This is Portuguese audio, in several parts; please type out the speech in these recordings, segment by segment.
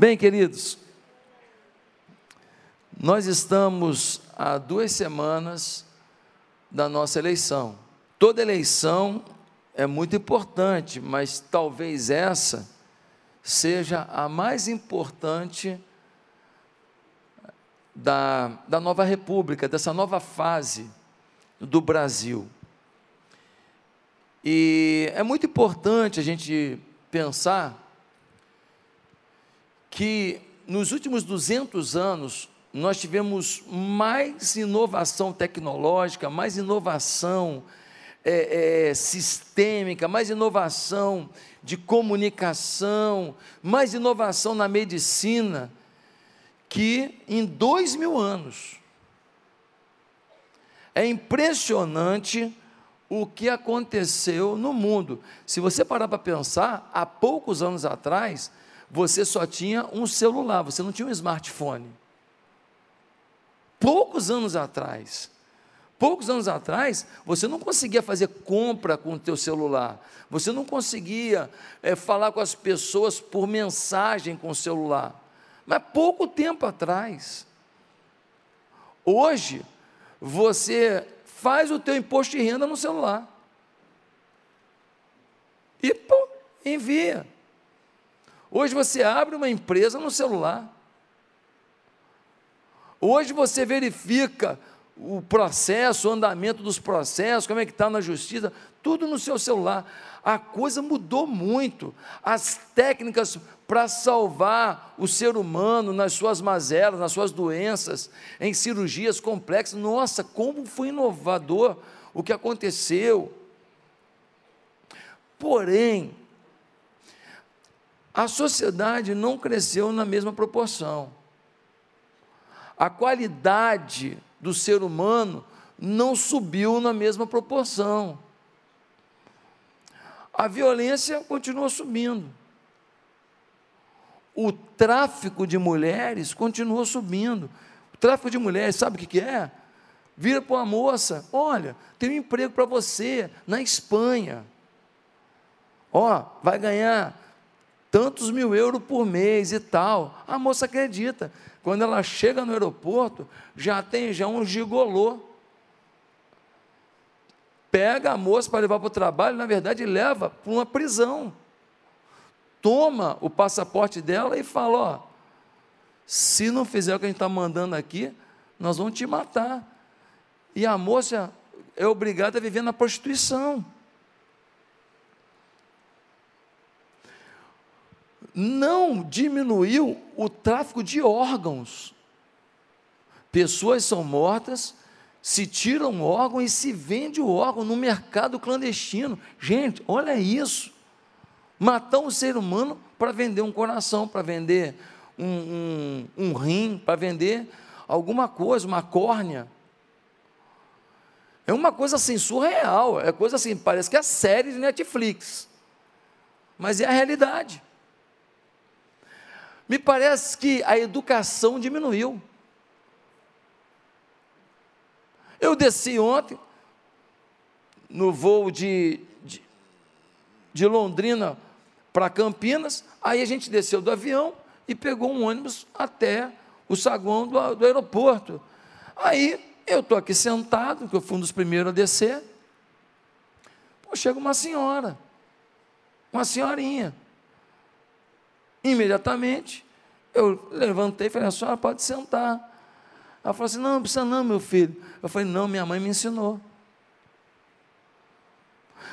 Bem, queridos, nós estamos há duas semanas da nossa eleição. Toda eleição é muito importante, mas talvez essa seja a mais importante da, da nova república, dessa nova fase do Brasil. E é muito importante a gente pensar que nos últimos 200 anos nós tivemos mais inovação tecnológica, mais inovação é, é, sistêmica, mais inovação de comunicação, mais inovação na medicina, que em dois mil anos. É impressionante o que aconteceu no mundo. Se você parar para pensar, há poucos anos atrás, você só tinha um celular, você não tinha um smartphone. Poucos anos atrás. Poucos anos atrás, você não conseguia fazer compra com o teu celular. Você não conseguia é, falar com as pessoas por mensagem com o celular. Mas pouco tempo atrás. Hoje, você faz o teu imposto de renda no celular. E pô, envia. Hoje você abre uma empresa no celular. Hoje você verifica o processo, o andamento dos processos, como é que está na justiça, tudo no seu celular. A coisa mudou muito. As técnicas para salvar o ser humano nas suas mazelas, nas suas doenças, em cirurgias complexas. Nossa, como foi inovador o que aconteceu. Porém, a sociedade não cresceu na mesma proporção. A qualidade do ser humano não subiu na mesma proporção. A violência continua subindo. O tráfico de mulheres continua subindo. O tráfico de mulheres, sabe o que é? Vira para uma moça: olha, tem um emprego para você na Espanha. Ó, vai ganhar tantos mil euros por mês e tal. A moça acredita. Quando ela chega no aeroporto, já tem já um gigolô. Pega a moça para levar para o trabalho, na verdade, leva para uma prisão. Toma o passaporte dela e fala: ó, se não fizer o que a gente está mandando aqui, nós vamos te matar. E a moça é obrigada a viver na prostituição. Não diminuiu o tráfico de órgãos. Pessoas são mortas, se tira um órgão e se vende o órgão no mercado clandestino. Gente, olha isso. Matar um ser humano para vender um coração, para vender um, um, um rim, para vender alguma coisa, uma córnea. É uma coisa assim surreal, é coisa assim, parece que é série de Netflix. Mas é a realidade. Me parece que a educação diminuiu. Eu desci ontem, no voo de, de, de Londrina para Campinas, aí a gente desceu do avião e pegou um ônibus até o saguão do, do aeroporto. Aí eu estou aqui sentado, que eu fui um dos primeiros a descer. Pô, chega uma senhora, uma senhorinha, Imediatamente, eu levantei e falei, a senhora pode sentar. Ela falou assim, não, não precisa não, meu filho. Eu falei, não, minha mãe me ensinou.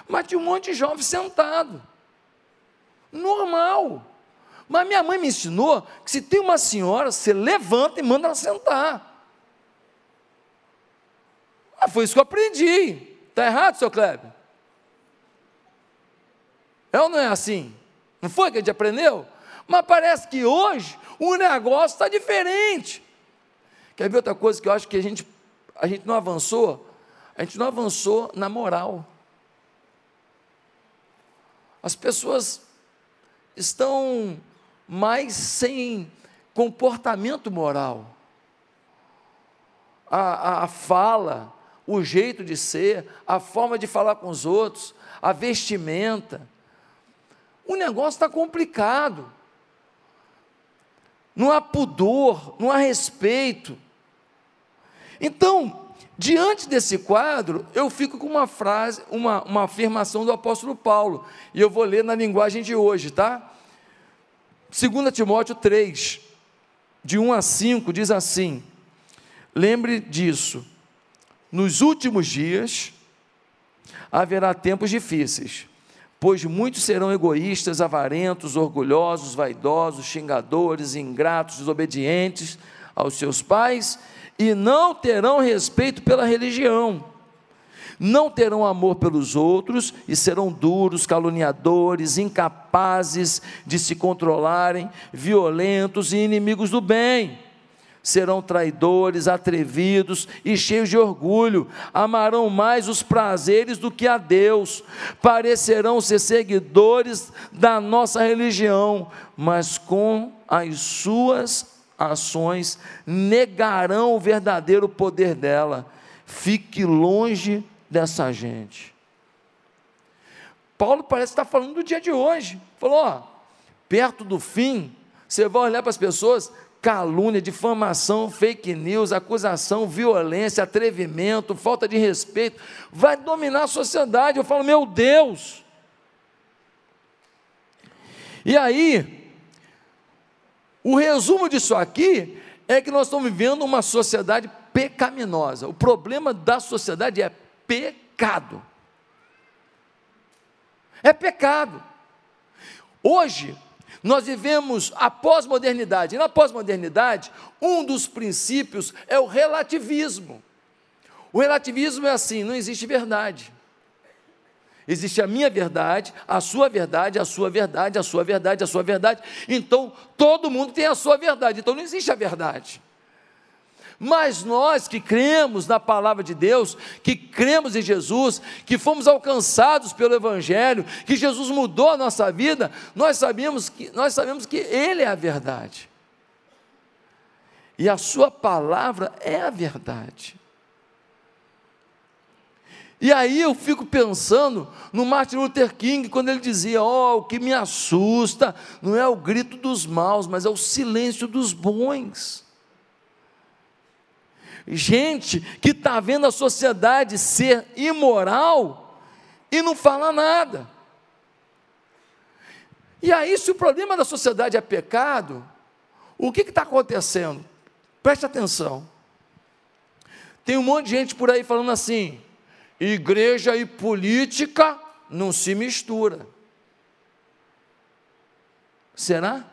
Mas tinha um monte de jovem sentado. Normal. Mas minha mãe me ensinou que se tem uma senhora, você levanta e manda ela sentar. Ah, foi isso que eu aprendi. Está errado, seu Kleber? É ou não é assim? Não foi que a gente aprendeu? Mas parece que hoje o negócio está diferente. Quer ver outra coisa que eu acho que a gente, a gente não avançou? A gente não avançou na moral. As pessoas estão mais sem comportamento moral. A, a, a, fala, o jeito de ser, a forma de falar com os outros, a vestimenta. O negócio está complicado. Não há pudor, não há respeito. Então, diante desse quadro, eu fico com uma frase, uma, uma afirmação do apóstolo Paulo, e eu vou ler na linguagem de hoje, tá? 2 Timóteo 3, de 1 a 5, diz assim: Lembre disso, nos últimos dias haverá tempos difíceis pois muitos serão egoístas, avarentos, orgulhosos, vaidosos, xingadores, ingratos, desobedientes aos seus pais e não terão respeito pela religião. Não terão amor pelos outros e serão duros, caluniadores, incapazes de se controlarem, violentos e inimigos do bem serão traidores, atrevidos e cheios de orgulho, amarão mais os prazeres do que a Deus, parecerão ser seguidores da nossa religião, mas com as suas ações negarão o verdadeiro poder dela. Fique longe dessa gente. Paulo parece estar falando do dia de hoje. Falou: ó, perto do fim, você vai olhar para as pessoas, calúnia, difamação, fake news, acusação, violência, atrevimento, falta de respeito, vai dominar a sociedade. Eu falo, meu Deus! E aí, o resumo disso aqui é que nós estamos vivendo uma sociedade pecaminosa. O problema da sociedade é pecado. É pecado. Hoje, nós vivemos a pós-modernidade. E na pós-modernidade, um dos princípios é o relativismo. O relativismo é assim: não existe verdade. Existe a minha verdade, a sua verdade, a sua verdade, a sua verdade, a sua verdade. Então, todo mundo tem a sua verdade. Então, não existe a verdade. Mas nós que cremos na palavra de Deus, que cremos em Jesus, que fomos alcançados pelo Evangelho, que Jesus mudou a nossa vida, nós sabemos que, nós sabemos que Ele é a verdade. E a Sua palavra é a verdade. E aí eu fico pensando no Martin Luther King, quando ele dizia: oh, o que me assusta não é o grito dos maus, mas é o silêncio dos bons gente que está vendo a sociedade ser imoral e não fala nada. E aí, se o problema da sociedade é pecado, o que está acontecendo? Preste atenção. Tem um monte de gente por aí falando assim: igreja e política não se mistura. Será?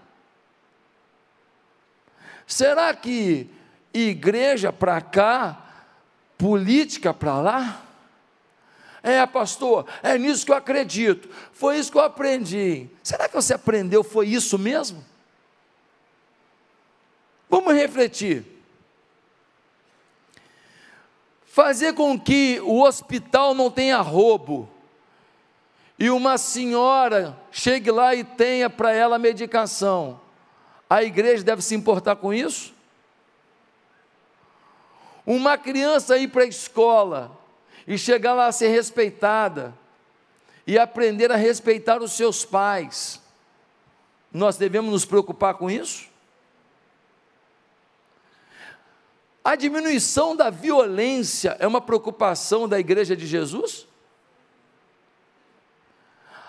Será que igreja para cá, política para lá? É, pastor, é nisso que eu acredito. Foi isso que eu aprendi. Será que você aprendeu? Foi isso mesmo? Vamos refletir. Fazer com que o hospital não tenha roubo e uma senhora chegue lá e tenha para ela medicação. A igreja deve se importar com isso? Uma criança ir para a escola e chegar lá a ser respeitada e aprender a respeitar os seus pais, nós devemos nos preocupar com isso? A diminuição da violência é uma preocupação da Igreja de Jesus?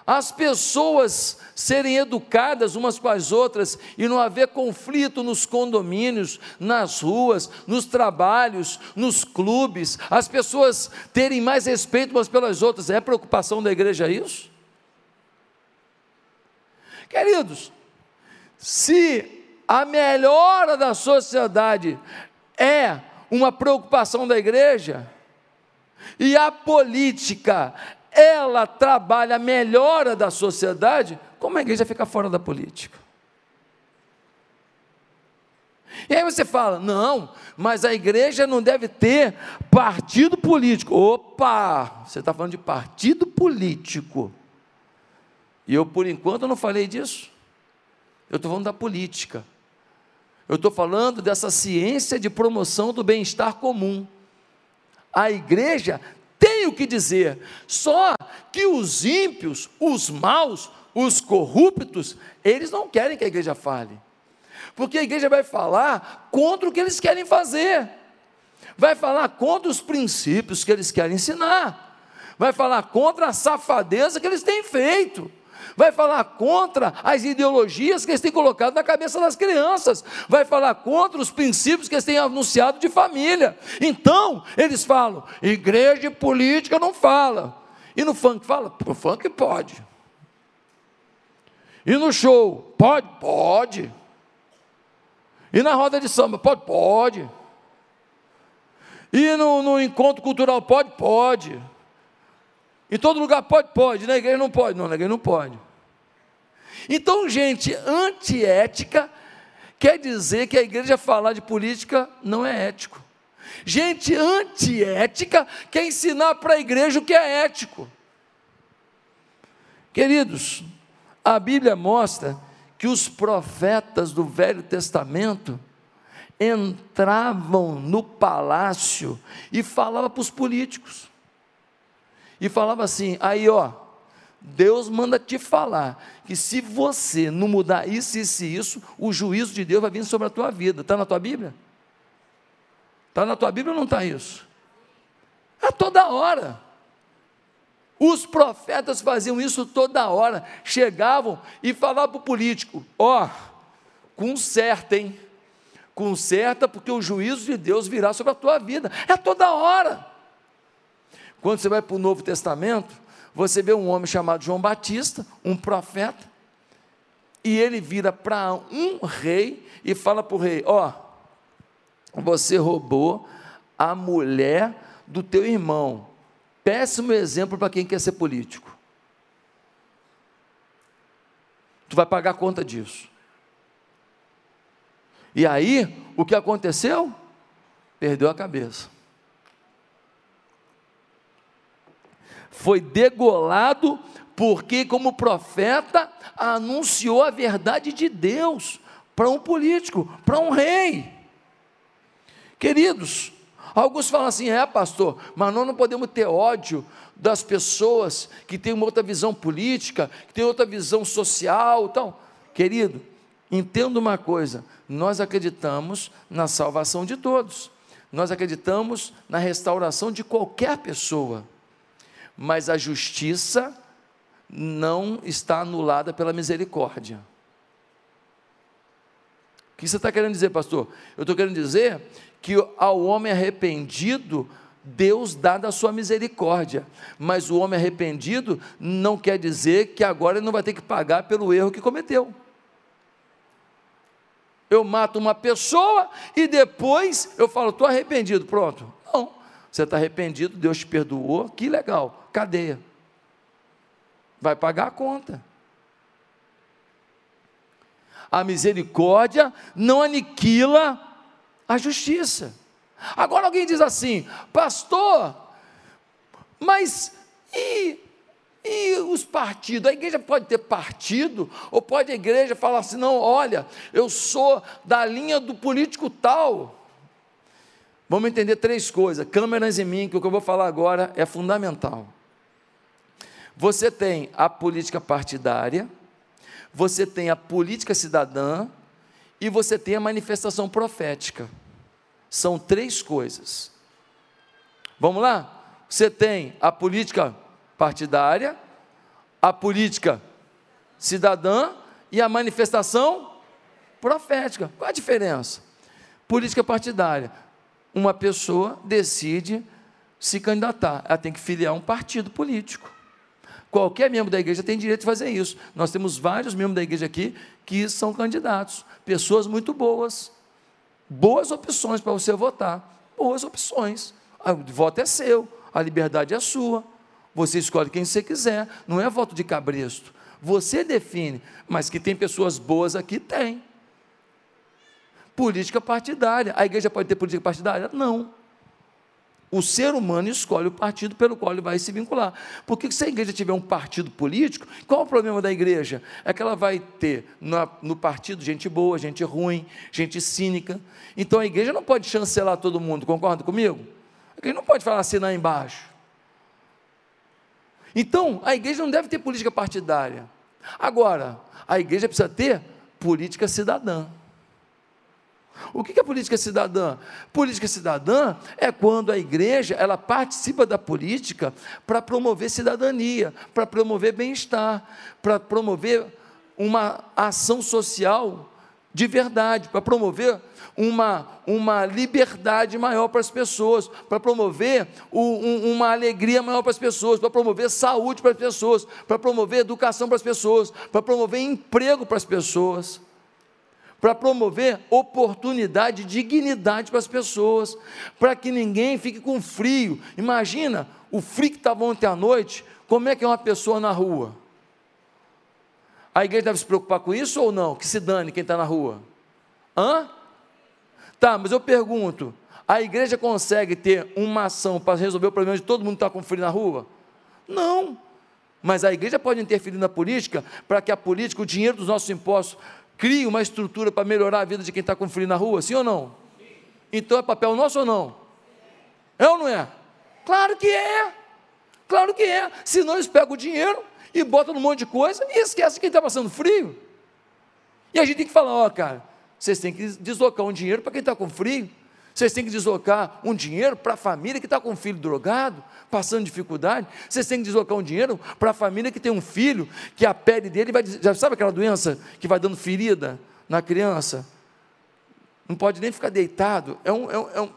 As pessoas serem educadas umas com as outras e não haver conflito nos condomínios, nas ruas, nos trabalhos, nos clubes, as pessoas terem mais respeito umas pelas outras, é preocupação da igreja isso? Queridos, se a melhora da sociedade é uma preocupação da igreja, e a política ela trabalha a melhora da sociedade, como a igreja fica fora da política? E aí você fala, não, mas a igreja não deve ter partido político. Opa, você está falando de partido político. E eu, por enquanto, não falei disso. Eu estou falando da política. Eu estou falando dessa ciência de promoção do bem-estar comum. A igreja tem o que dizer, só que os ímpios, os maus, os corruptos, eles não querem que a igreja fale. Porque a igreja vai falar contra o que eles querem fazer, vai falar contra os princípios que eles querem ensinar, vai falar contra a safadeza que eles têm feito vai falar contra as ideologias que eles têm colocado na cabeça das crianças, vai falar contra os princípios que eles têm anunciado de família. Então, eles falam: igreja e política não fala. E no funk fala? O funk pode. E no show? Pode? Pode. E na roda de samba? Pode? Pode. E no, no encontro cultural? Pode? Pode. Em todo lugar pode? Pode. Na igreja não pode. Não, na igreja não pode. Então, gente, antiética quer dizer que a igreja falar de política não é ético. Gente antiética quer ensinar para a igreja o que é ético. Queridos, a Bíblia mostra que os profetas do Velho Testamento entravam no palácio e falavam para os políticos. E falava assim: aí ó, Deus manda te falar que se você não mudar isso, isso e isso, o juízo de Deus vai vir sobre a tua vida. Está na tua Bíblia? Está na tua Bíblia ou não está isso? A toda hora. Os profetas faziam isso toda hora. Chegavam e falavam para o político: ó, oh, conserta, hein? Conserta, porque o juízo de Deus virá sobre a tua vida. É toda hora. Quando você vai para o Novo Testamento, você vê um homem chamado João Batista, um profeta, e ele vira para um rei e fala para o rei: Ó, oh, você roubou a mulher do teu irmão. Péssimo exemplo para quem quer ser político. Tu vai pagar conta disso. E aí, o que aconteceu? Perdeu a cabeça. Foi degolado porque, como profeta, anunciou a verdade de Deus para um político, para um rei. Queridos, alguns falam assim: é, pastor, mas nós não podemos ter ódio das pessoas que têm uma outra visão política, que têm outra visão social. Então, querido, entenda uma coisa: nós acreditamos na salvação de todos, nós acreditamos na restauração de qualquer pessoa mas a justiça não está anulada pela misericórdia. O que você está querendo dizer, pastor? Eu estou querendo dizer que ao homem arrependido, Deus dá da sua misericórdia, mas o homem arrependido não quer dizer que agora ele não vai ter que pagar pelo erro que cometeu. Eu mato uma pessoa e depois eu falo, estou arrependido, pronto. Não, você está arrependido, Deus te perdoou, que legal, cadeia. Vai pagar a conta. A misericórdia não aniquila a justiça. Agora alguém diz assim, pastor, mas e, e os partidos? A igreja pode ter partido? Ou pode a igreja falar assim, não, olha, eu sou da linha do político tal. Vamos entender três coisas. Câmeras em mim, que o que eu vou falar agora é fundamental. Você tem a política partidária, você tem a política cidadã e você tem a manifestação profética. São três coisas. Vamos lá? Você tem a política partidária, a política cidadã e a manifestação profética. Qual a diferença? Política partidária uma pessoa decide se candidatar, ela tem que filiar um partido político. Qualquer membro da igreja tem direito de fazer isso. Nós temos vários membros da igreja aqui que são candidatos, pessoas muito boas, boas opções para você votar, boas opções. O voto é seu, a liberdade é sua. Você escolhe quem você quiser, não é voto de cabresto. Você define, mas que tem pessoas boas aqui, tem política partidária. A igreja pode ter política partidária? Não. O ser humano escolhe o partido pelo qual ele vai se vincular. Porque se a igreja tiver um partido político, qual o problema da igreja? É que ela vai ter no, no partido gente boa, gente ruim, gente cínica. Então a igreja não pode chancelar todo mundo, concorda comigo? A igreja não pode falar lá embaixo. Então, a igreja não deve ter política partidária. Agora, a igreja precisa ter política cidadã. O que é política cidadã? Política cidadã é quando a igreja ela participa da política para promover cidadania, para promover bem-estar, para promover uma ação social de verdade, para promover uma, uma liberdade maior para as pessoas, para promover um, uma alegria maior para as pessoas, para promover saúde para as pessoas, para promover educação para as pessoas, para promover emprego para as pessoas para promover oportunidade e dignidade para as pessoas, para que ninguém fique com frio. Imagina o frio que estava ontem à noite, como é que é uma pessoa na rua? A igreja deve se preocupar com isso ou não? Que se dane quem está na rua. Hã? Tá, mas eu pergunto: a igreja consegue ter uma ação para resolver o problema de todo mundo que está com frio na rua? Não. Mas a igreja pode interferir na política para que a política, o dinheiro dos nossos impostos, crie uma estrutura para melhorar a vida de quem está com frio na rua, sim ou não? Então é papel nosso ou não? É ou não é? Claro que é. Claro que é. Senão eles pegam o dinheiro e botam num monte de coisa e esquecem quem está passando frio. E a gente tem que falar, ó, cara, vocês têm que deslocar um dinheiro para quem está com frio. Vocês têm que deslocar um dinheiro para a família que está com um filho drogado, passando dificuldade. Vocês têm que deslocar um dinheiro para a família que tem um filho, que a pele dele vai. Já sabe aquela doença que vai dando ferida na criança? Não pode nem ficar deitado. É um, é um, é um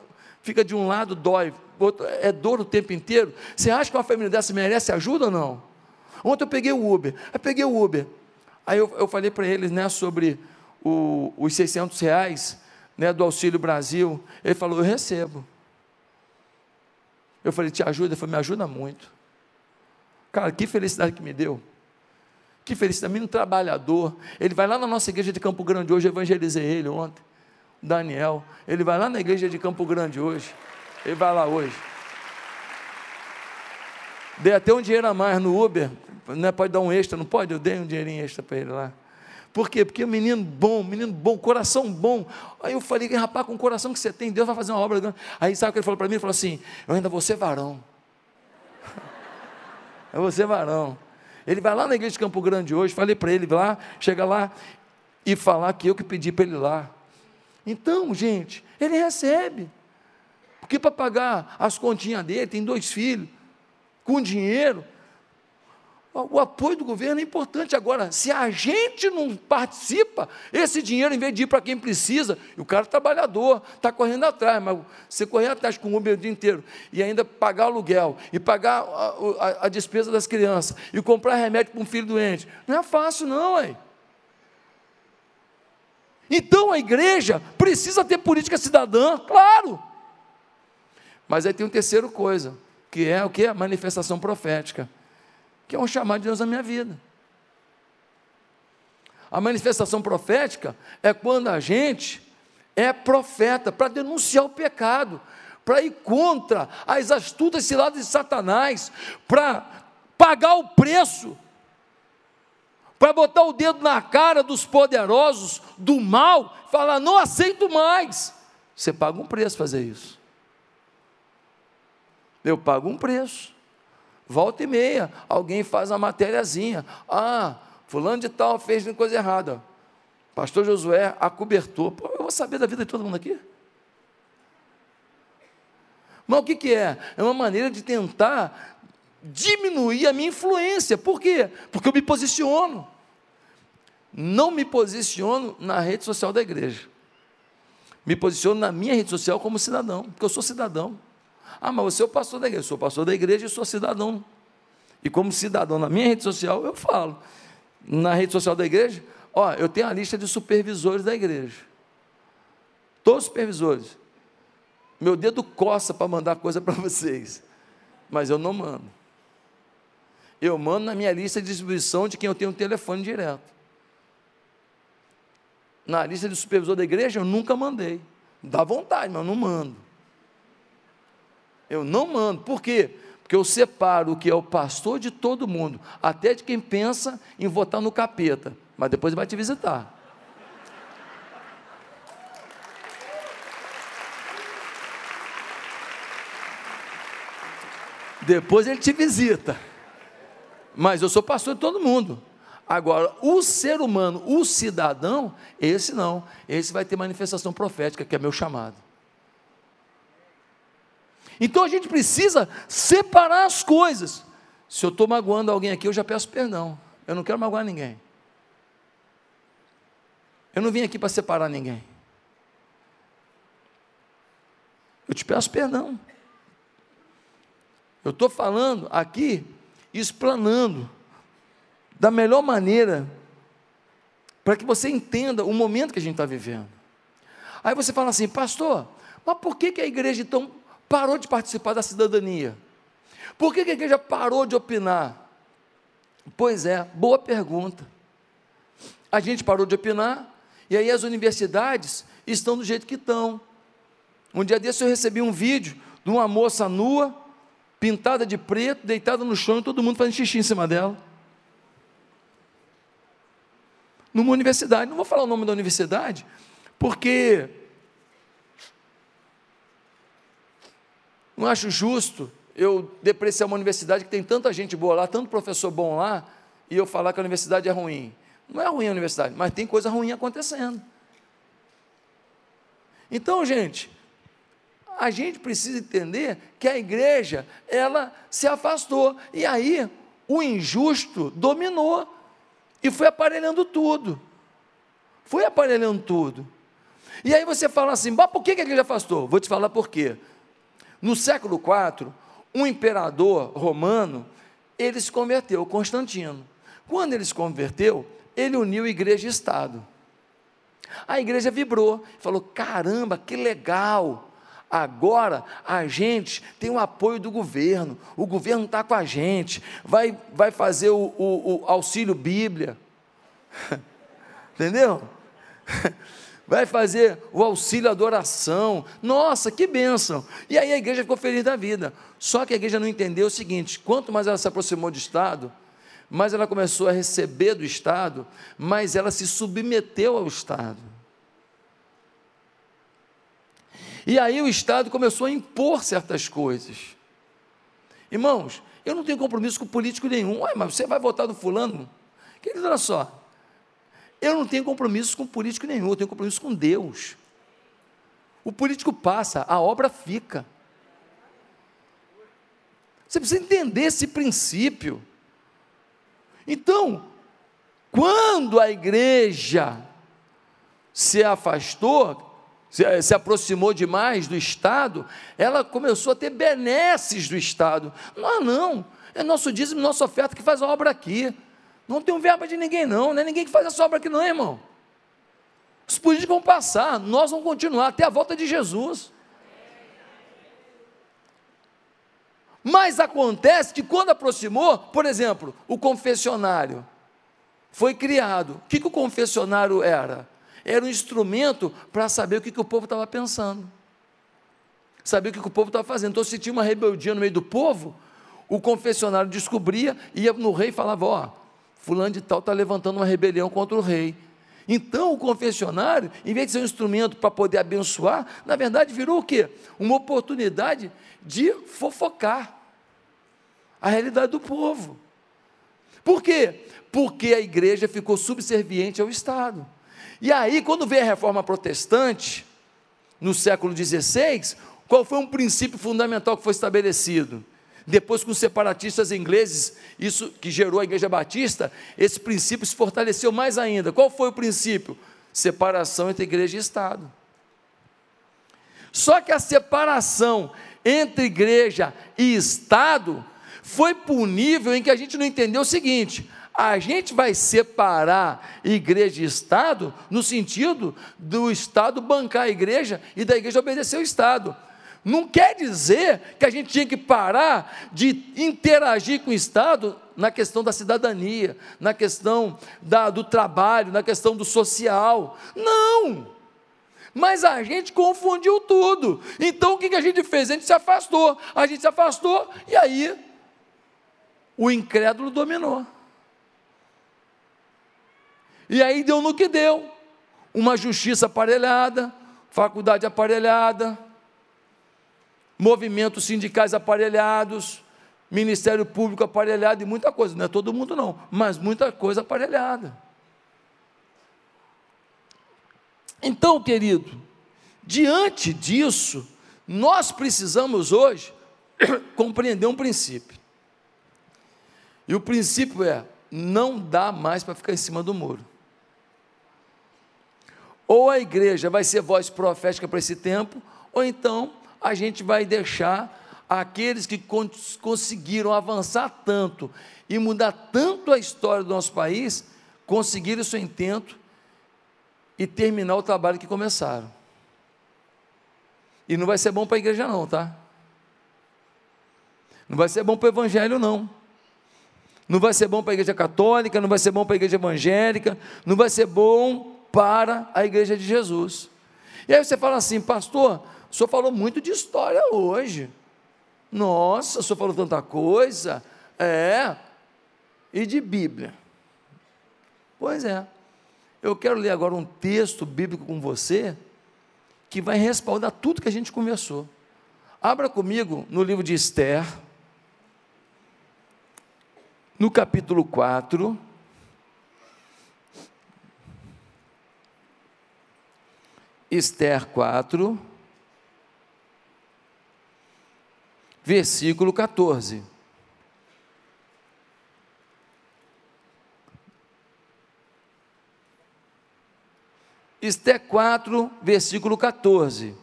fica de um lado, dói, outro, é dor o tempo inteiro. Você acha que uma família dessa merece ajuda ou não? Ontem eu peguei o Uber. Eu peguei o Uber. Aí eu, eu falei para eles né, sobre o, os 600 reais né, do Auxílio Brasil. Ele falou: Eu recebo. Eu falei: Te ajuda? Ele falou: Me ajuda muito. Cara, que felicidade que me deu. Que felicidade. Menino trabalhador. Ele vai lá na nossa igreja de Campo Grande hoje. Eu evangelizei ele ontem. Daniel. Ele vai lá na igreja de Campo Grande hoje. Ele vai lá hoje. Dei até um dinheiro a mais no Uber. Né, pode dar um extra, não pode? Eu dei um dinheirinho extra para ele lá. Por quê? Porque menino bom, menino bom, coração bom. Aí eu falei, rapaz, com o coração que você tem, Deus vai fazer uma obra grande. Aí sabe o que ele falou para mim? Ele falou assim: Eu ainda vou ser varão. Eu vou ser varão. Ele vai lá na igreja de Campo Grande hoje, falei para ele lá, chega lá e falar que eu que pedi para ele lá. Então, gente, ele recebe. Porque para pagar as continhas dele, tem dois filhos, com dinheiro, o apoio do governo é importante. Agora, se a gente não participa, esse dinheiro, em vez de ir para quem precisa, e o cara é trabalhador, está correndo atrás, mas você correr atrás com o Uber o dia inteiro, e ainda pagar aluguel, e pagar a, a, a despesa das crianças, e comprar remédio para um filho doente, não é fácil, não, hein? Então a igreja precisa ter política cidadã, claro. Mas aí tem uma terceira coisa, que é o que? Manifestação profética que é um chamado de Deus na minha vida. A manifestação profética é quando a gente é profeta para denunciar o pecado, para ir contra as astutas ciladas de Satanás, para pagar o preço, para botar o dedo na cara dos poderosos, do mal, falar: não aceito mais. Você paga um preço fazer isso. Eu pago um preço. Volta e meia, alguém faz uma matériazinha. Ah, fulano de tal fez coisa errada. Pastor Josué acobertou. Pô, eu vou saber da vida de todo mundo aqui. Mas o que, que é? É uma maneira de tentar diminuir a minha influência. Por quê? Porque eu me posiciono. Não me posiciono na rede social da igreja. Me posiciono na minha rede social como cidadão, porque eu sou cidadão. Ah, mas você é o pastor da igreja. Eu sou pastor da igreja e sou cidadão. E como cidadão na minha rede social, eu falo. Na rede social da igreja, ó, eu tenho a lista de supervisores da igreja. Todos os supervisores. Meu dedo coça para mandar coisa para vocês. Mas eu não mando. Eu mando na minha lista de distribuição de quem eu tenho um telefone direto. Na lista de supervisor da igreja, eu nunca mandei. Dá vontade, mas eu não mando. Eu não mando. Por quê? Porque eu separo o que é o pastor de todo mundo, até de quem pensa em votar no capeta, mas depois vai te visitar. Depois ele te visita. Mas eu sou pastor de todo mundo. Agora, o ser humano, o cidadão, esse não, esse vai ter manifestação profética, que é meu chamado. Então a gente precisa separar as coisas. Se eu estou magoando alguém aqui, eu já peço perdão. Eu não quero magoar ninguém. Eu não vim aqui para separar ninguém. Eu te peço perdão. Eu estou falando aqui, explanando, da melhor maneira, para que você entenda o momento que a gente está vivendo. Aí você fala assim, pastor, mas por que, que a igreja então parou de participar da cidadania? Por que, a igreja parou de opinar? Pois é, boa pergunta. A gente parou de opinar, e aí as universidades estão do jeito que estão. Um dia desse eu recebi um vídeo de uma moça nua, pintada de preto, deitada no chão, e todo mundo fazendo xixi em cima dela. Numa universidade, não vou falar o nome da universidade, porque Não acho justo eu depreciar uma universidade que tem tanta gente boa lá, tanto professor bom lá, e eu falar que a universidade é ruim. Não é ruim a universidade, mas tem coisa ruim acontecendo. Então, gente, a gente precisa entender que a igreja, ela se afastou. E aí, o injusto dominou. E foi aparelhando tudo. Foi aparelhando tudo. E aí você fala assim, mas por que a igreja afastou? Vou te falar por quê. No século IV, um imperador romano, ele se converteu, Constantino. Quando ele se converteu, ele uniu igreja e Estado. A igreja vibrou, falou: caramba, que legal! Agora a gente tem o apoio do governo, o governo está com a gente, vai, vai fazer o, o, o auxílio Bíblia, entendeu? vai fazer o auxílio adoração. Nossa, que bênção! E aí a igreja ficou feliz da vida. Só que a igreja não entendeu o seguinte: quanto mais ela se aproximou do Estado, mais ela começou a receber do Estado, mais ela se submeteu ao Estado. E aí o Estado começou a impor certas coisas. Irmãos, eu não tenho compromisso com político nenhum. Ué, mas você vai votar no fulano? Querido, olha só, eu não tenho compromisso com político nenhum, eu tenho compromisso com Deus. O político passa, a obra fica. Você precisa entender esse princípio. Então, quando a igreja se afastou, se, se, aproximou demais do Estado, ela começou a ter benesses do Estado. Não, não, é nosso dízimo, nossa oferta que faz a obra aqui. Não tem um verba de ninguém, não. Não é ninguém que faz essa obra aqui, não, irmão. Os políticos vão passar, nós vamos continuar até a volta de Jesus. Mas acontece que quando aproximou, por exemplo, o confessionário foi criado. O que, que o confessionário era? Era um instrumento para saber o que, que o povo estava pensando. Saber o que, que o povo estava fazendo. Então, se tinha uma rebeldia no meio do povo, o confessionário descobria, ia no rei e falava: Ó, fulano de tal está levantando uma rebelião contra o rei. Então, o confessionário, em vez de ser um instrumento para poder abençoar, na verdade virou o quê? Uma oportunidade de fofocar a realidade do povo. Por quê? Porque a igreja ficou subserviente ao Estado. E aí, quando veio a reforma protestante, no século XVI, qual foi um princípio fundamental que foi estabelecido? Depois, com os separatistas ingleses, isso que gerou a Igreja Batista, esse princípio se fortaleceu mais ainda. Qual foi o princípio? Separação entre igreja e Estado. Só que a separação entre igreja e Estado foi por nível em que a gente não entendeu o seguinte: a gente vai separar igreja e Estado no sentido do Estado bancar a igreja e da igreja obedecer ao Estado. Não quer dizer que a gente tinha que parar de interagir com o Estado na questão da cidadania, na questão da, do trabalho, na questão do social. Não! Mas a gente confundiu tudo. Então o que a gente fez? A gente se afastou. A gente se afastou e aí o incrédulo dominou. E aí deu no que deu. Uma justiça aparelhada, faculdade aparelhada, movimentos sindicais aparelhados, Ministério público aparelhado e muita coisa. Não é todo mundo, não, mas muita coisa aparelhada. Então, querido, diante disso, nós precisamos hoje compreender um princípio. E o princípio é: não dá mais para ficar em cima do muro. Ou a igreja vai ser voz profética para esse tempo, ou então a gente vai deixar aqueles que conseguiram avançar tanto e mudar tanto a história do nosso país, conseguir o seu intento e terminar o trabalho que começaram. E não vai ser bom para a igreja, não, tá? Não vai ser bom para o evangelho, não. Não vai ser bom para a igreja católica, não vai ser bom para a igreja evangélica, não vai ser bom para a igreja de Jesus. E aí você fala assim, pastor, o senhor falou muito de história hoje. Nossa, o senhor falou tanta coisa. É. E de Bíblia. Pois é. Eu quero ler agora um texto bíblico com você que vai respaldar tudo que a gente conversou. Abra comigo no livro de Esther, no capítulo 4. Esther 4, versículo 14. Esther 4, versículo 14.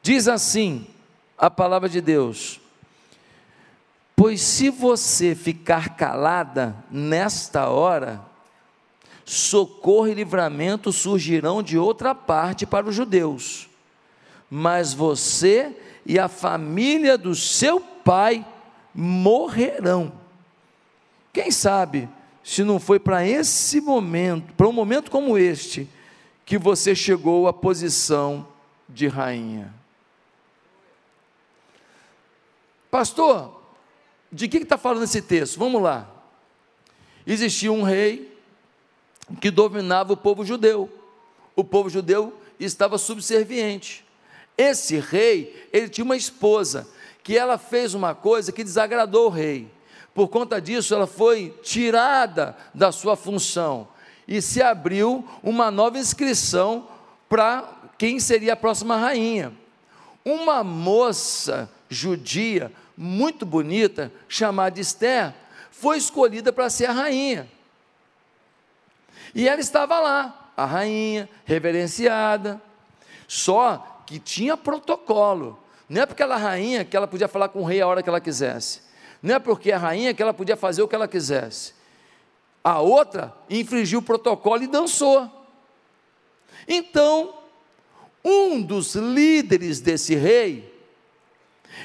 Diz assim a palavra de Deus: Pois se você ficar calada nesta hora, socorro e livramento surgirão de outra parte para os judeus, mas você e a família do seu pai morrerão. Quem sabe se não foi para esse momento, para um momento como este, que você chegou à posição de rainha. Pastor, de que está falando esse texto? Vamos lá. Existia um rei que dominava o povo judeu. O povo judeu estava subserviente. Esse rei, ele tinha uma esposa que ela fez uma coisa que desagradou o rei. Por conta disso, ela foi tirada da sua função e se abriu uma nova inscrição para quem seria a próxima rainha. Uma moça judia muito bonita, chamada Esther, foi escolhida para ser a rainha. E ela estava lá, a rainha, reverenciada. Só que tinha protocolo. Não é porque ela é rainha que ela podia falar com o rei a hora que ela quisesse. Não é porque é rainha que ela podia fazer o que ela quisesse. A outra infringiu o protocolo e dançou. Então, um dos líderes desse rei,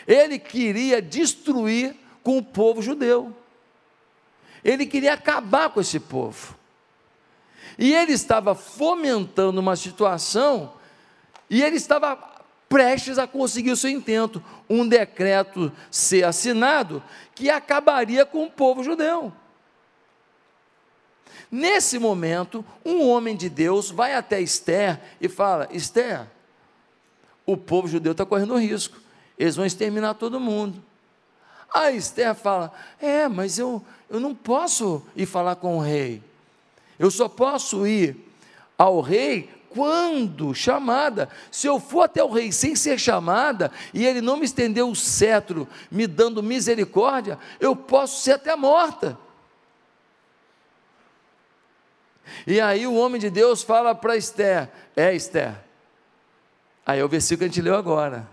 ele queria destruir com o povo judeu. Ele queria acabar com esse povo. E ele estava fomentando uma situação e ele estava prestes a conseguir o seu intento, um decreto ser assinado que acabaria com o povo judeu. Nesse momento, um homem de Deus vai até Esther e fala: Esther, o povo judeu está correndo risco, eles vão exterminar todo mundo. A Esther fala: É, mas eu, eu não posso ir falar com o rei. Eu só posso ir ao rei quando chamada. Se eu for até o rei sem ser chamada e ele não me estender o cetro, me dando misericórdia, eu posso ser até morta. E aí o homem de Deus fala para Esther: É, Esther. Aí é o versículo que a gente leu agora.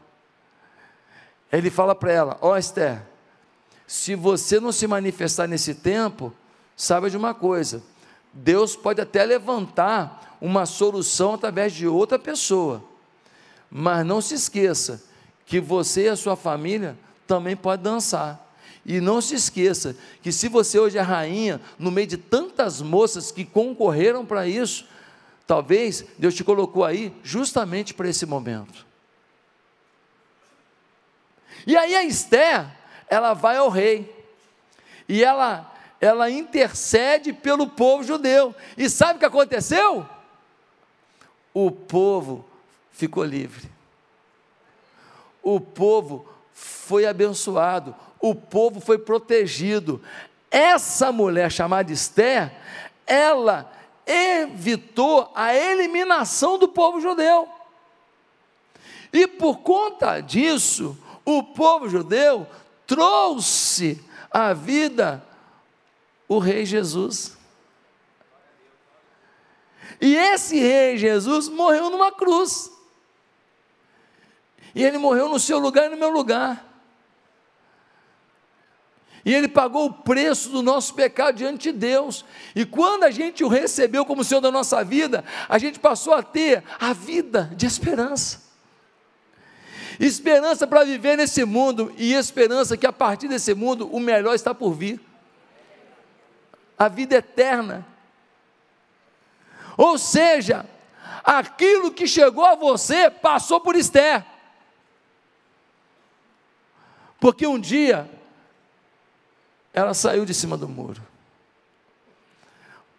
Ele fala para ela: Ó, oh, Esther, se você não se manifestar nesse tempo, saiba de uma coisa Deus pode até levantar uma solução através de outra pessoa. Mas não se esqueça que você e a sua família também podem dançar. E não se esqueça que se você hoje é rainha, no meio de tantas moças que concorreram para isso, talvez Deus te colocou aí justamente para esse momento. E aí a Esther, ela vai ao rei, e ela ela intercede pelo povo judeu. E sabe o que aconteceu? O povo ficou livre. O povo foi abençoado. o povo foi protegido. Essa mulher chamada Esther, ela evitou a eliminação do povo judeu. E por conta disso, o povo judeu trouxe à vida o rei Jesus. E esse rei Jesus morreu numa cruz. E ele morreu no seu lugar e no meu lugar. E ele pagou o preço do nosso pecado diante de Deus. E quando a gente o recebeu como Senhor da nossa vida, a gente passou a ter a vida de esperança. Esperança para viver nesse mundo e esperança que a partir desse mundo o melhor está por vir. A vida eterna. Ou seja, aquilo que chegou a você passou por Esther. Porque um dia ela saiu de cima do muro.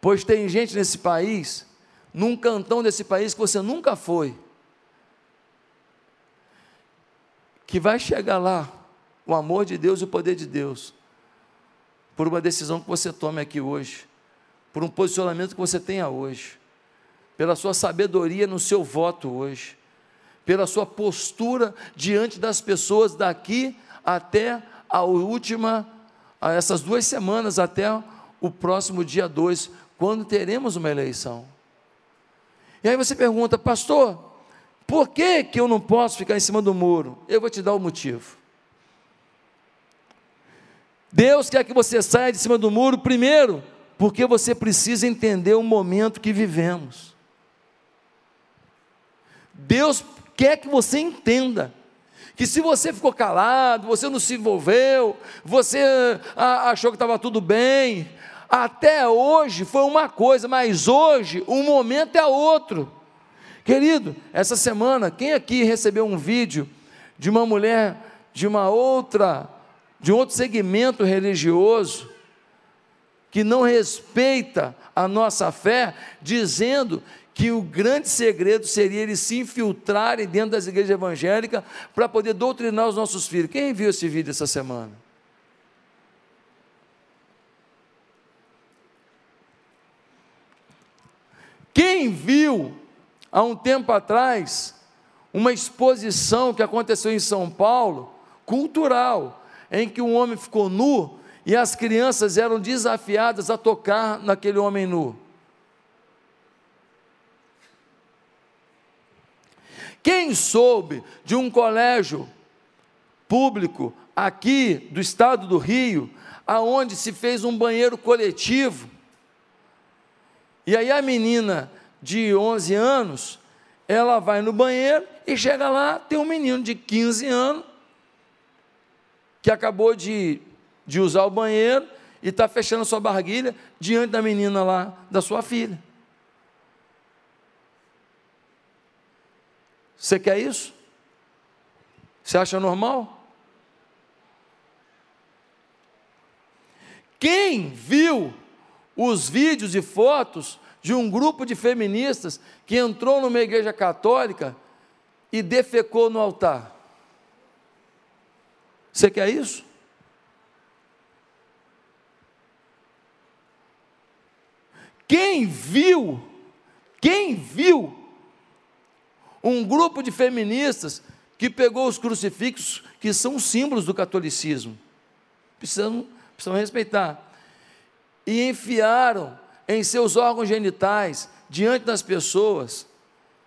Pois tem gente nesse país, num cantão desse país que você nunca foi, que vai chegar lá, o amor de Deus e o poder de Deus, por uma decisão que você tome aqui hoje, por um posicionamento que você tenha hoje pela sua sabedoria no seu voto hoje, pela sua postura diante das pessoas daqui até a última, a essas duas semanas, até o próximo dia 2, quando teremos uma eleição. E aí você pergunta, pastor, por que, que eu não posso ficar em cima do muro? Eu vou te dar o motivo. Deus quer que você saia de cima do muro, primeiro, porque você precisa entender o momento que vivemos. Deus quer que você entenda que se você ficou calado, você não se envolveu, você ah, achou que estava tudo bem, até hoje foi uma coisa, mas hoje um momento é outro. Querido, essa semana, quem aqui recebeu um vídeo de uma mulher de uma outra, de um outro segmento religioso, que não respeita a nossa fé, dizendo que o grande segredo seria eles se infiltrarem dentro das igrejas evangélicas para poder doutrinar os nossos filhos. Quem viu esse vídeo essa semana? Quem viu há um tempo atrás uma exposição que aconteceu em São Paulo, cultural, em que um homem ficou nu e as crianças eram desafiadas a tocar naquele homem nu? Quem soube de um colégio público aqui do estado do Rio, aonde se fez um banheiro coletivo, e aí a menina de 11 anos, ela vai no banheiro e chega lá, tem um menino de 15 anos, que acabou de, de usar o banheiro e está fechando a sua barguilha diante da menina lá, da sua filha. Você quer isso? Você acha normal? Quem viu os vídeos e fotos de um grupo de feministas que entrou numa igreja católica e defecou no altar? Você quer isso? Quem viu, quem viu um grupo de feministas que pegou os crucifixos, que são símbolos do catolicismo, precisam, precisam respeitar, e enfiaram em seus órgãos genitais, diante das pessoas.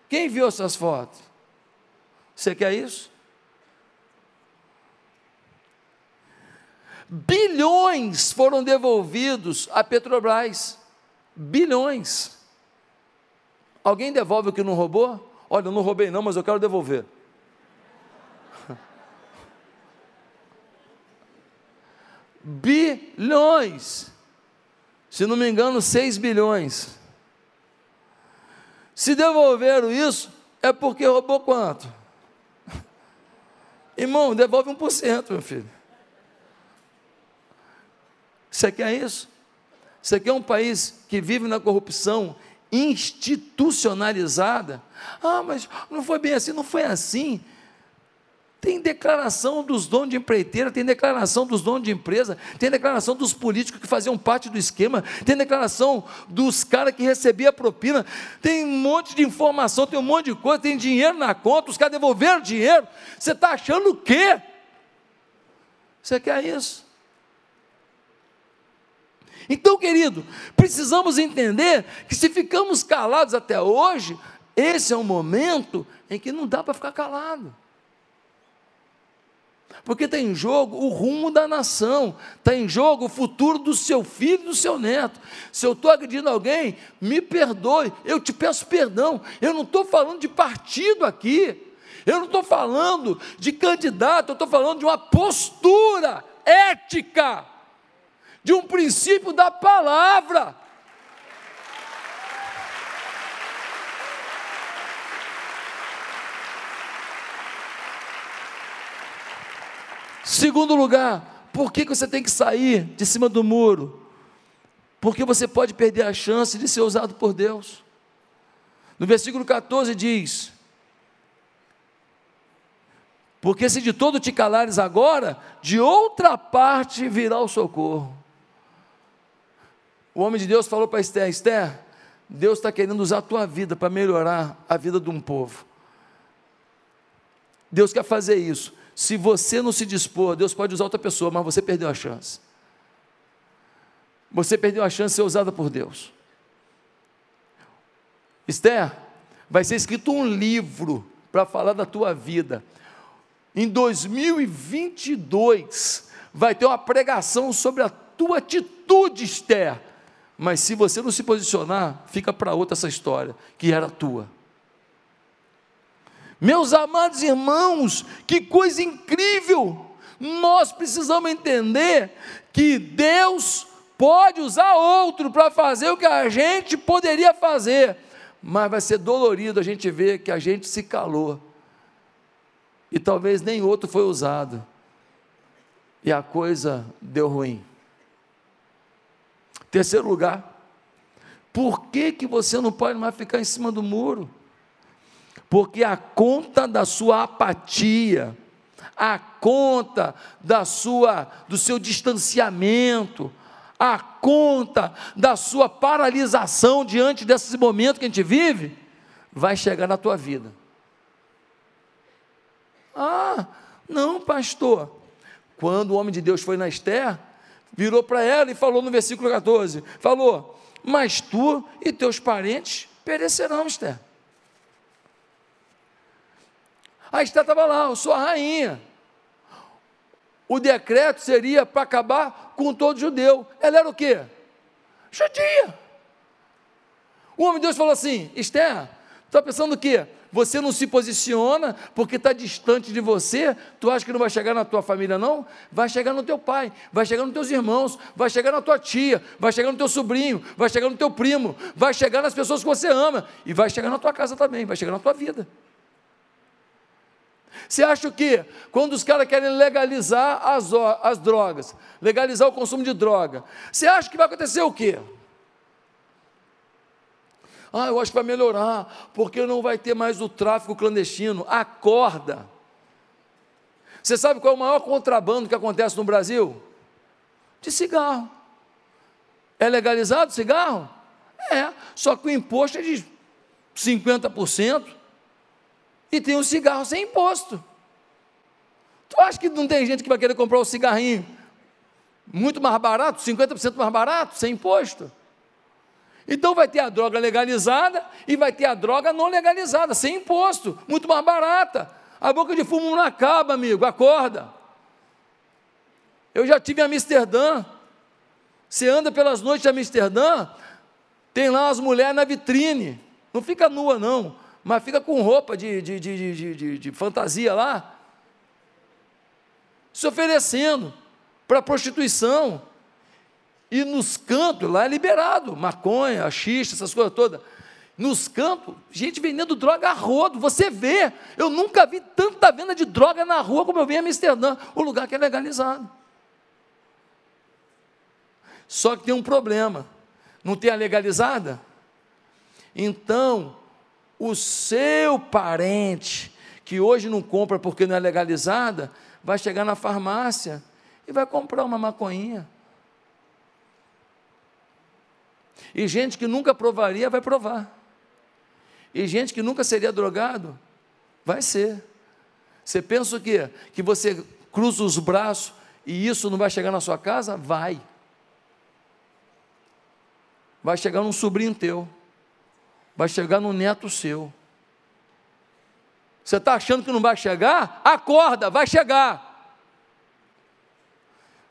Quem viu essas fotos? Você quer isso? Bilhões foram devolvidos a Petrobras. Bilhões. Alguém devolve o que não roubou? Olha, eu não roubei não, mas eu quero devolver. Bilhões. Se não me engano, 6 bilhões. Se devolveram isso, é porque roubou quanto? Irmão, devolve 1%, meu filho. Você quer isso? Você quer um país que vive na corrupção institucionalizada. Ah, mas não foi bem assim, não foi assim. Tem declaração dos donos de empreiteira, tem declaração dos donos de empresa, tem declaração dos políticos que faziam parte do esquema, tem declaração dos caras que recebiam propina, tem um monte de informação, tem um monte de coisa, tem dinheiro na conta, os caras devolveram dinheiro. Você está achando o quê? Você quer isso? Então, querido, precisamos entender que se ficamos calados até hoje, esse é um momento em que não dá para ficar calado. Porque está em jogo o rumo da nação, está em jogo o futuro do seu filho e do seu neto. Se eu estou agredindo alguém, me perdoe, eu te peço perdão. Eu não estou falando de partido aqui, eu não estou falando de candidato, eu estou falando de uma postura ética, de um princípio da palavra. Segundo lugar, por que você tem que sair de cima do muro? Porque você pode perder a chance de ser usado por Deus. No versículo 14 diz: Porque se de todo te calares agora, de outra parte virá o socorro. O homem de Deus falou para Esther: Esther, Deus está querendo usar a tua vida para melhorar a vida de um povo. Deus quer fazer isso. Se você não se dispor, Deus pode usar outra pessoa, mas você perdeu a chance. Você perdeu a chance de ser usada por Deus. Esther, vai ser escrito um livro para falar da tua vida. Em 2022 vai ter uma pregação sobre a tua atitude, Esther. Mas se você não se posicionar, fica para outra essa história, que era tua. Meus amados irmãos, que coisa incrível! Nós precisamos entender que Deus pode usar outro para fazer o que a gente poderia fazer, mas vai ser dolorido a gente ver que a gente se calou e talvez nem outro foi usado e a coisa deu ruim. Terceiro lugar, por que, que você não pode mais ficar em cima do muro? porque a conta da sua apatia, a conta da sua do seu distanciamento, a conta da sua paralisação diante desses momentos que a gente vive, vai chegar na tua vida. Ah, não, pastor. Quando o homem de Deus foi na Esther, virou para ela e falou no versículo 14: falou, mas tu e teus parentes perecerão, Esther. A Esther estava lá, eu sou a rainha. O decreto seria para acabar com todo judeu. Ela era o quê? Judia. O homem de Deus falou assim: Esther, está pensando o quê? Você não se posiciona porque está distante de você, tu acha que não vai chegar na tua família, não? Vai chegar no teu pai, vai chegar nos teus irmãos, vai chegar na tua tia, vai chegar no teu sobrinho, vai chegar no teu primo, vai chegar nas pessoas que você ama, e vai chegar na tua casa também, vai chegar na tua vida. Você acha que quando os caras querem legalizar as, as drogas, legalizar o consumo de droga, você acha que vai acontecer o quê? Ah, eu acho que vai melhorar, porque não vai ter mais o tráfico clandestino. Acorda. Você sabe qual é o maior contrabando que acontece no Brasil? De cigarro. É legalizado cigarro? É, só que o imposto é de 50% e tem um cigarro sem imposto. Tu acha que não tem gente que vai querer comprar um cigarrinho muito mais barato, 50% mais barato, sem imposto? Então vai ter a droga legalizada e vai ter a droga não legalizada, sem imposto, muito mais barata. A boca de fumo não acaba, amigo, acorda. Eu já tive em Amsterdã. Você anda pelas noites de Amsterdã, tem lá as mulheres na vitrine. Não fica nua, não mas fica com roupa de, de, de, de, de fantasia lá, se oferecendo para prostituição. E nos cantos, lá é liberado, maconha, xixi, essas coisas todas. Nos campos, gente vendendo droga a rodo. Você vê, eu nunca vi tanta venda de droga na rua como eu vi em Amsterdã, o lugar que é legalizado. Só que tem um problema: não tem a legalizada? Então, o seu parente que hoje não compra porque não é legalizada, vai chegar na farmácia e vai comprar uma maconhinha. E gente que nunca provaria vai provar. E gente que nunca seria drogado vai ser. Você pensa o quê? Que você cruza os braços e isso não vai chegar na sua casa? Vai. Vai chegar num sobrinho teu. Vai chegar num neto seu. Você está achando que não vai chegar? Acorda, vai chegar.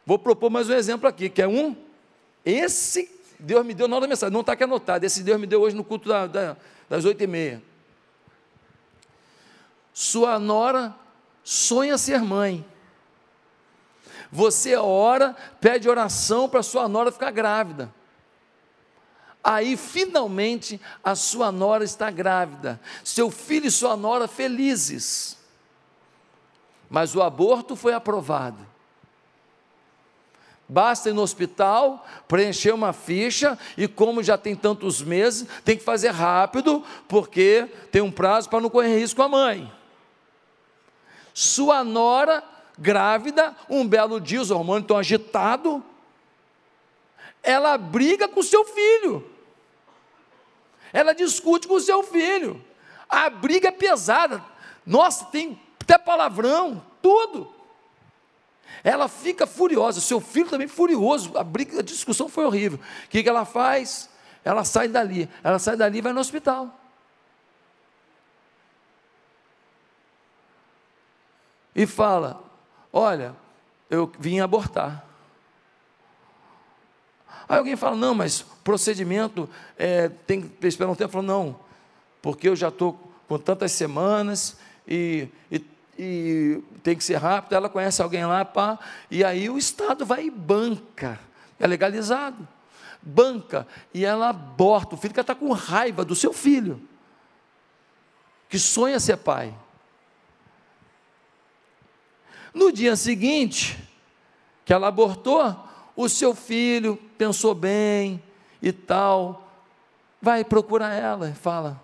Vou propor mais um exemplo aqui, que é um. Esse Deus me deu na hora da mensagem, não está aqui anotado. Esse Deus me deu hoje no culto da, da, das oito e meia. Sua nora sonha ser mãe. Você ora, pede oração para sua nora ficar grávida. Aí finalmente a sua nora está grávida, seu filho e sua nora felizes. Mas o aborto foi aprovado. Basta ir no hospital, preencher uma ficha e, como já tem tantos meses, tem que fazer rápido, porque tem um prazo para não correr risco a mãe. Sua nora, grávida, um belo dia, os hormônios estão agitados, ela briga com seu filho, ela discute com seu filho, a briga é pesada, nossa, tem até palavrão, tudo. Ela fica furiosa, seu filho também furioso, a, briga, a discussão foi horrível. O que, que ela faz? Ela sai dali, ela sai dali e vai no hospital. E fala: Olha, eu vim abortar. Aí alguém fala: Não, mas procedimento é, tem que esperar um tempo. Fala: Não, porque eu já estou com tantas semanas e, e e tem que ser rápido, ela conhece alguém lá, pá, e aí o Estado vai e banca, é legalizado, banca, e ela aborta, o filho que está com raiva do seu filho, que sonha ser pai. No dia seguinte, que ela abortou, o seu filho pensou bem e tal, vai procurar ela e fala: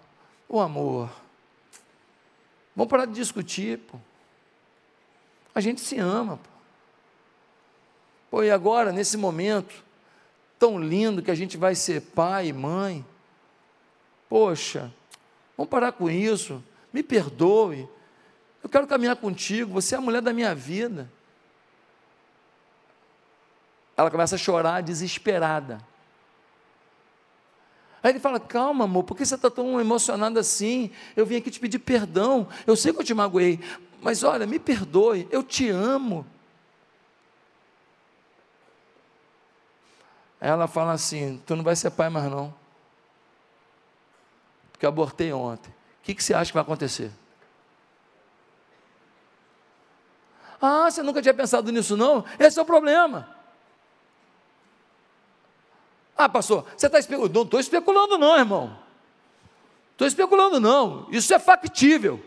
O amor, Vamos parar de discutir, pô. A gente se ama, pô. Pô, e agora, nesse momento tão lindo que a gente vai ser pai e mãe, poxa, vamos parar com isso, me perdoe, eu quero caminhar contigo, você é a mulher da minha vida. Ela começa a chorar desesperada. Aí ele fala: Calma, amor, por que você está tão emocionado assim? Eu vim aqui te pedir perdão. Eu sei que eu te magoei, mas olha, me perdoe, eu te amo. Ela fala assim: Tu não vai ser pai mais não. Porque eu abortei ontem. O que, que você acha que vai acontecer? Ah, você nunca tinha pensado nisso, não? Esse é o problema. Ah, pastor, você está especulando? Não estou especulando, não, irmão. Estou especulando, não. Isso é factível.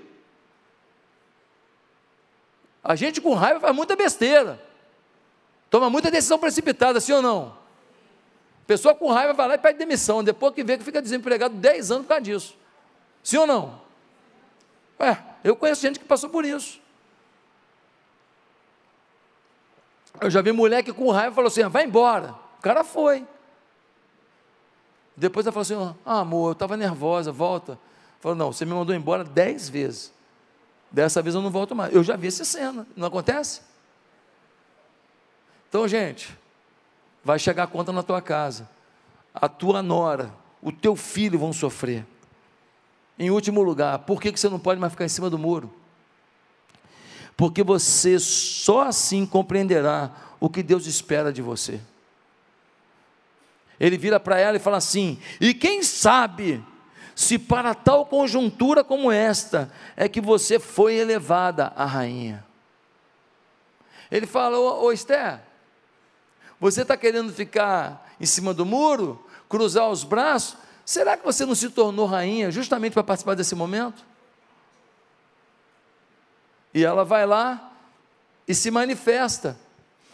A gente com raiva faz muita besteira. Toma muita decisão precipitada, sim ou não? Pessoa com raiva vai lá e pede demissão, depois que vê que fica desempregado 10 anos por causa disso. Sim ou não? É, eu conheço gente que passou por isso. Eu já vi mulher que com raiva falou assim: ah, vai embora. O cara foi. Depois ela falou assim: ah, amor, eu estava nervosa, volta. Falou: não, você me mandou embora dez vezes. Dessa vez eu não volto mais. Eu já vi essa cena, não acontece? Então, gente, vai chegar a conta na tua casa. A tua nora, o teu filho vão sofrer. Em último lugar, por que você não pode mais ficar em cima do muro? Porque você só assim compreenderá o que Deus espera de você. Ele vira para ela e fala assim: E quem sabe se para tal conjuntura como esta é que você foi elevada a rainha? Ele fala: Ô, ô Esther, você está querendo ficar em cima do muro, cruzar os braços? Será que você não se tornou rainha justamente para participar desse momento? E ela vai lá e se manifesta.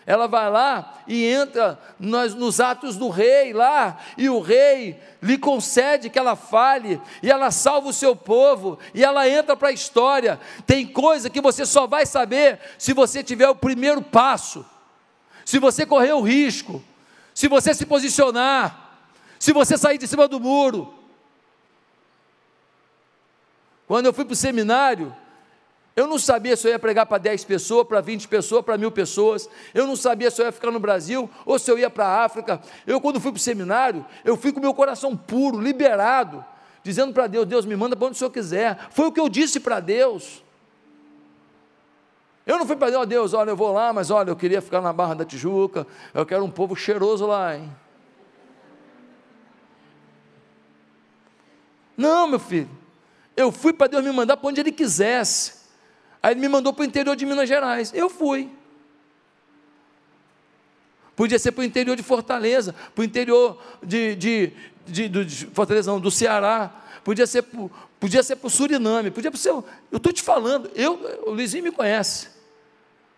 Ela vai lá e entra nos, nos, atos do rei lá, e o rei lhe concede que ela fale, e ela salva o seu povo, e ela entra para a história. Tem coisa que você só vai saber se você tiver o primeiro passo, se você correr o risco, se você se posicionar, se você sair de cima do muro. Quando eu fui para o seminário, eu não sabia se eu ia pregar para 10 pessoas, para 20 pessoas, para mil pessoas. Eu não sabia se eu ia ficar no Brasil ou se eu ia para a África. Eu, quando fui para o seminário, eu fui com meu coração puro, liberado, dizendo para Deus: Deus, me manda para onde o Senhor quiser. Foi o que eu disse para Deus. Eu não fui para Deus, Deus, olha, eu vou lá, mas olha, eu queria ficar na Barra da Tijuca, eu quero um povo cheiroso lá, hein? Não, meu filho, eu fui para Deus me mandar para onde Ele quisesse. Aí ele me mandou para o interior de Minas Gerais. Eu fui. Podia ser para o interior de Fortaleza, para o interior de, de, de, de, Fortaleza, não, do Ceará, podia ser, podia ser para o Suriname, podia ser. Eu estou te falando, eu, o Luizinho me conhece.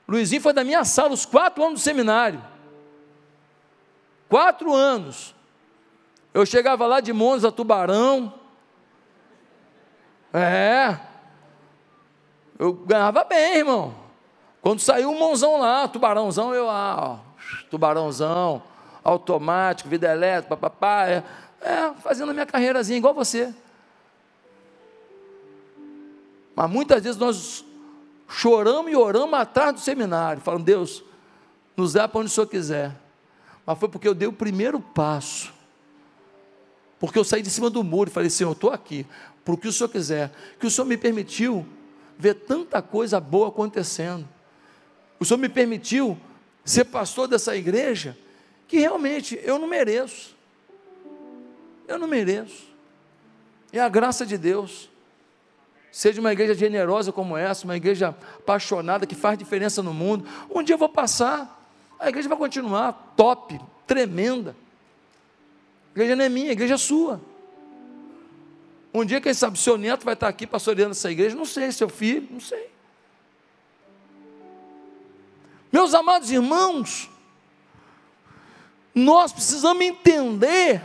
O Luizinho foi da minha sala os quatro anos do seminário. Quatro anos. Eu chegava lá de Monza, Tubarão. É. Eu ganhava bem, irmão. Quando saiu o mãozão lá, tubarãozão, eu lá, ó, tubarãozão, automático, vida elétrica, papapá, é, é, fazendo a minha carreirazinha, igual você. Mas muitas vezes nós choramos e oramos atrás do seminário, falando, Deus, nos dá para onde o Senhor quiser. Mas foi porque eu dei o primeiro passo. Porque eu saí de cima do muro e falei, Senhor, eu estou aqui, para o que o Senhor quiser. Que o Senhor me permitiu ver tanta coisa boa acontecendo. O Senhor me permitiu ser pastor dessa igreja que realmente eu não mereço. Eu não mereço. É a graça de Deus. Seja uma igreja generosa como essa, uma igreja apaixonada que faz diferença no mundo. Um dia eu vou passar, a igreja vai continuar top, tremenda. A igreja não é minha, a igreja é sua. Um dia, quem sabe, seu neto vai estar aqui pastoreando essa igreja, não sei, seu filho, não sei. Meus amados irmãos, nós precisamos entender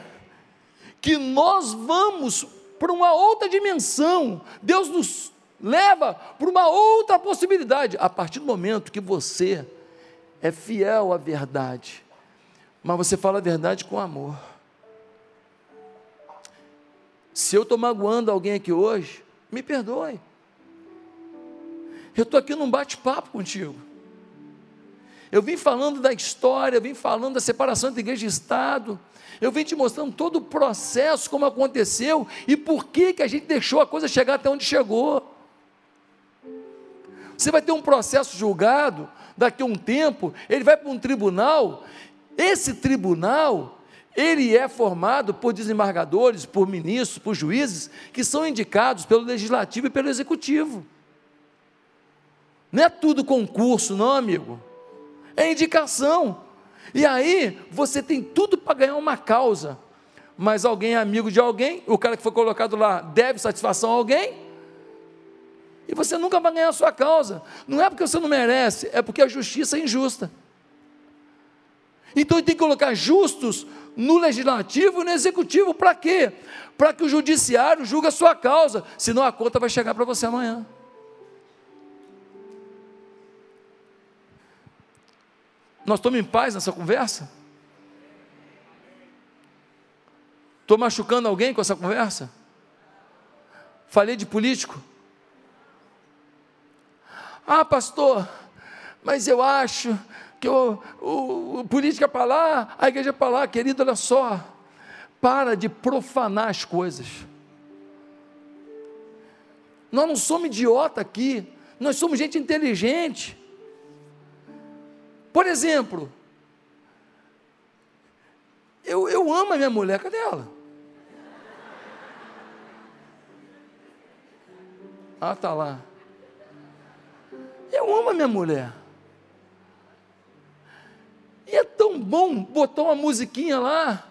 que nós vamos para uma outra dimensão. Deus nos leva para uma outra possibilidade. A partir do momento que você é fiel à verdade, mas você fala a verdade com amor. Se eu estou magoando alguém aqui hoje, me perdoe. Eu estou aqui num bate-papo contigo. Eu vim falando da história, eu vim falando da separação entre igreja e Estado. Eu vim te mostrando todo o processo, como aconteceu e por que, que a gente deixou a coisa chegar até onde chegou. Você vai ter um processo julgado, daqui a um tempo, ele vai para um tribunal. Esse tribunal, ele é formado por desembargadores, por ministros, por juízes, que são indicados pelo legislativo e pelo executivo. Não é tudo concurso, não, amigo. É indicação. E aí, você tem tudo para ganhar uma causa. Mas alguém é amigo de alguém, o cara que foi colocado lá deve satisfação a alguém, e você nunca vai ganhar a sua causa. Não é porque você não merece, é porque a justiça é injusta. Então ele tem que colocar justos no legislativo e no executivo. Para quê? Para que o judiciário julgue a sua causa, senão a conta vai chegar para você amanhã. Nós estamos em paz nessa conversa? Estou machucando alguém com essa conversa? Falei de político? Ah, pastor, mas eu acho que o, o, o política é para lá, a igreja é para lá, querido, olha só, para de profanar as coisas. Nós não somos idiota aqui, nós somos gente inteligente. Por exemplo, eu, eu amo a minha mulher, cadê ela? Ah, tá lá. Eu amo a minha mulher. E é tão bom botar uma musiquinha lá.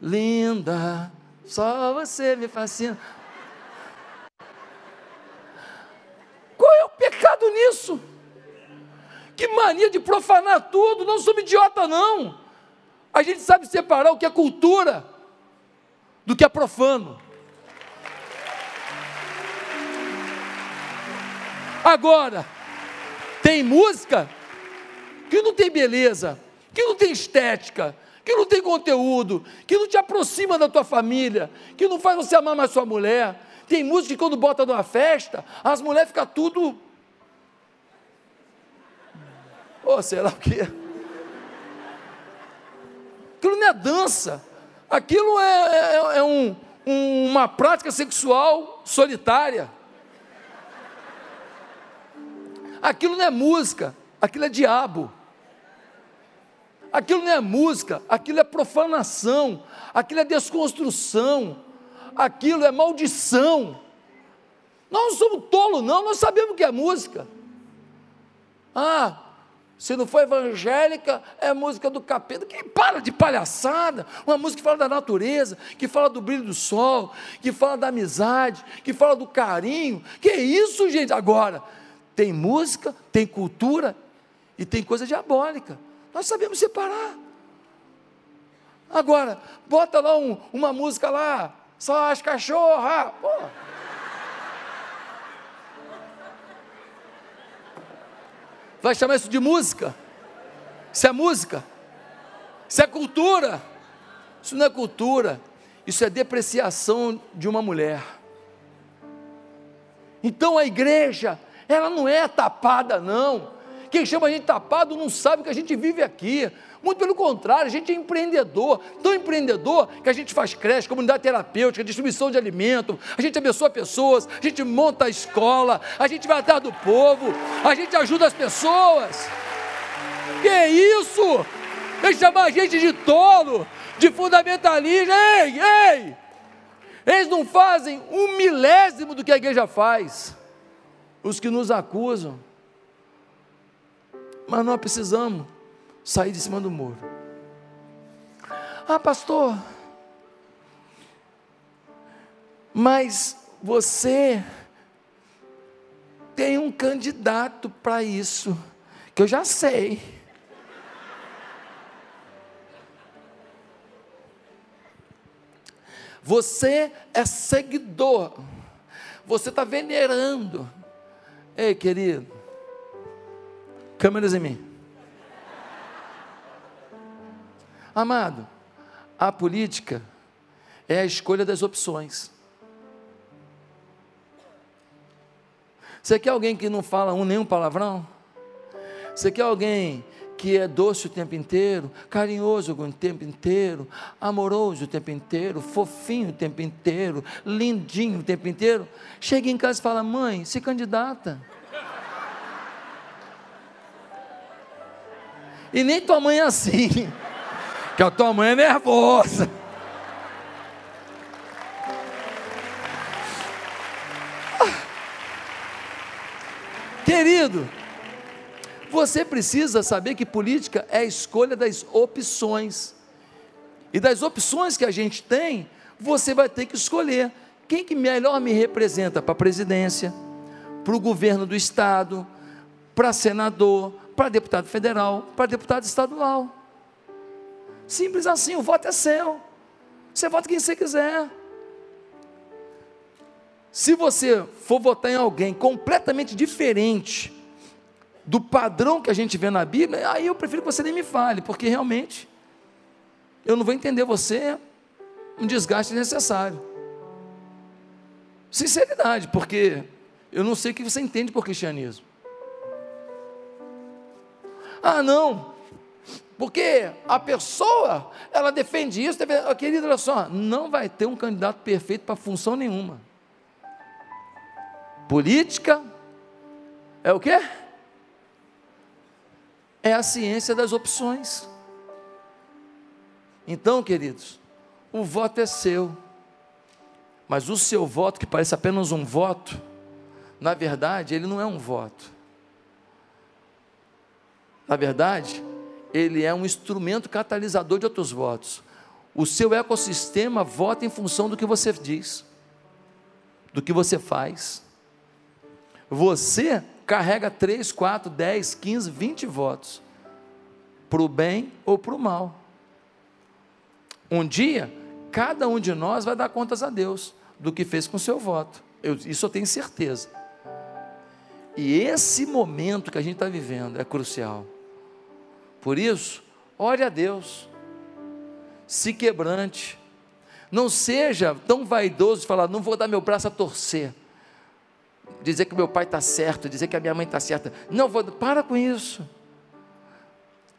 Linda, só você me fascina. Qual é o pecado nisso? Que mania de profanar tudo, não somos idiota não. A gente sabe separar o que é cultura do que é profano. Agora, tem música que não tem beleza, que não tem estética, que não tem conteúdo, que não te aproxima da tua família, que não faz você amar mais sua mulher. Tem música que quando bota numa festa, as mulheres ficam tudo. Ou oh, sei lá o que. Aquilo não é dança, aquilo é, é, é um, um, uma prática sexual solitária. Aquilo não é música, aquilo é diabo. Aquilo não é música, aquilo é profanação, aquilo é desconstrução, aquilo é maldição. Nós não somos tolos, não, nós sabemos o que é música. Ah, se não for evangélica, é música do capeta. Quem para de palhaçada? Uma música que fala da natureza, que fala do brilho do sol, que fala da amizade, que fala do carinho. Que isso, gente? Agora, tem música, tem cultura e tem coisa diabólica. Nós sabemos separar. Agora, bota lá um, uma música lá, só as cachorras. Vai chamar isso de música? Isso é música? Isso é cultura? Isso não é cultura, isso é depreciação de uma mulher. Então a igreja, ela não é tapada, não. Quem chama a gente tapado não sabe que a gente vive aqui. Muito pelo contrário, a gente é empreendedor, tão empreendedor que a gente faz creche, comunidade terapêutica, distribuição de alimento, a gente abençoa pessoas, a gente monta a escola, a gente vai atrás do povo, a gente ajuda as pessoas. Que isso? Vem chamar a gente de tolo, de fundamentalista. Ei, ei! Eles não fazem um milésimo do que a igreja faz. Os que nos acusam mas nós precisamos sair de cima do muro. Ah, pastor, mas você tem um candidato para isso, que eu já sei. Você é seguidor, você está venerando. Ei, querido, Câmeras em mim. Amado, a política é a escolha das opções. Você quer alguém que não fala um nenhum palavrão? Você quer alguém que é doce o tempo inteiro, carinhoso o tempo inteiro, amoroso o tempo inteiro, fofinho o tempo inteiro, lindinho o tempo inteiro? Chega em casa e fala: mãe, se candidata. E nem tua mãe é assim. Que a tua mãe é nervosa. Querido, você precisa saber que política é a escolha das opções. E das opções que a gente tem, você vai ter que escolher quem que melhor me representa para a presidência, para o governo do estado, para senador, para deputado federal, para deputado estadual. Simples assim, o voto é seu. Você vota quem você quiser. Se você for votar em alguém completamente diferente do padrão que a gente vê na Bíblia, aí eu prefiro que você nem me fale, porque realmente eu não vou entender você um desgaste necessário. Sinceridade, porque eu não sei o que você entende por cristianismo. Ah, não, porque a pessoa, ela defende isso, defende, querido, olha só, não vai ter um candidato perfeito para função nenhuma. Política é o quê? É a ciência das opções. Então, queridos, o voto é seu, mas o seu voto, que parece apenas um voto, na verdade, ele não é um voto na verdade, ele é um instrumento catalisador de outros votos. O seu ecossistema vota em função do que você diz, do que você faz. Você carrega 3, 4, 10, 15, 20 votos, para o bem ou para o mal. Um dia, cada um de nós vai dar contas a Deus do que fez com o seu voto. Eu, isso eu tenho certeza. E esse momento que a gente está vivendo é crucial. Por isso, ore a Deus, se quebrante, não seja tão vaidoso de falar, não vou dar meu braço a torcer, dizer que meu pai está certo, dizer que a minha mãe está certa. Não vou, para com isso.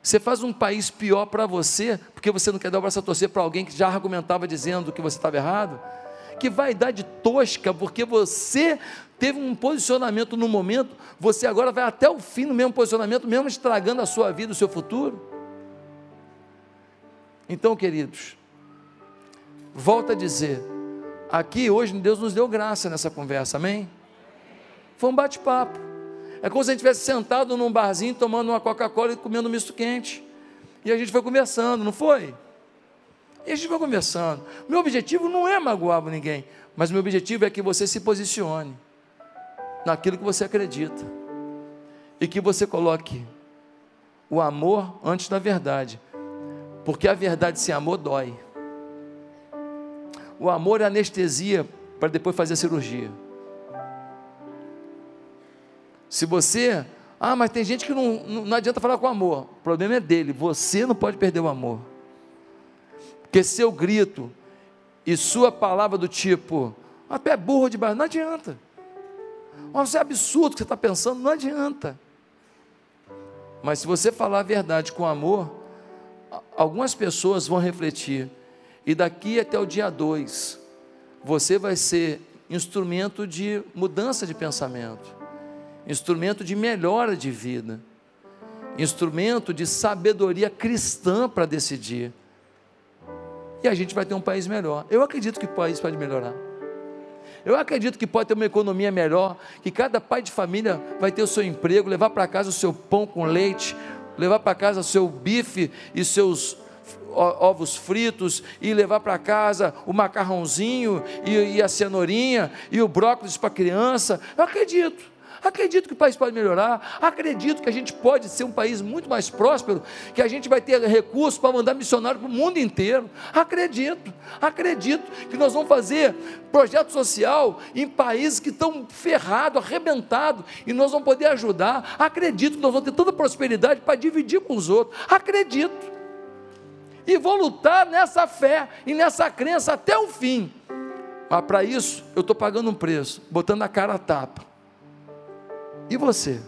Você faz um país pior para você, porque você não quer dar o braço a torcer para alguém que já argumentava dizendo que você estava errado. Que vaidade tosca, porque você teve um posicionamento no momento, você agora vai até o fim no mesmo posicionamento, mesmo estragando a sua vida, o seu futuro. Então, queridos, volta a dizer, aqui hoje Deus nos deu graça nessa conversa, amém? Foi um bate-papo. É como se a gente estivesse sentado num barzinho tomando uma Coca-Cola e comendo misto quente. E a gente foi conversando, não foi? E a gente foi conversando. Meu objetivo não é magoar ninguém, mas meu objetivo é que você se posicione naquilo que você acredita. E que você coloque o amor antes da verdade. Porque a verdade sem amor dói. O amor é anestesia para depois fazer a cirurgia. Se você, ah, mas tem gente que não, não, não adianta falar com amor. O problema é dele. Você não pode perder o amor. Porque seu grito e sua palavra do tipo, até ah, burro de baixo, não adianta. Mas é absurdo o que você está pensando, não adianta. Mas se você falar a verdade com amor, algumas pessoas vão refletir. E daqui até o dia 2, você vai ser instrumento de mudança de pensamento, instrumento de melhora de vida, instrumento de sabedoria cristã para decidir. E a gente vai ter um país melhor. Eu acredito que o país pode melhorar. Eu acredito que pode ter uma economia melhor, que cada pai de família vai ter o seu emprego, levar para casa o seu pão com leite, levar para casa o seu bife e seus ovos fritos e levar para casa o macarrãozinho e, e, a cenourinha e o brócolis para a criança. Eu acredito. Acredito que o país pode melhorar, acredito que a gente pode ser um país muito mais próspero, que a gente vai ter recursos para mandar missionário para o mundo inteiro. Acredito, acredito que nós vamos fazer projeto social em países que estão ferrados, arrebentados, e nós vamos poder ajudar. Acredito que nós vamos ter tanta prosperidade para dividir com os outros. Acredito. E vou lutar nessa fé e nessa crença até o fim. Mas para isso, eu estou pagando um preço, botando a cara a tapa. E você?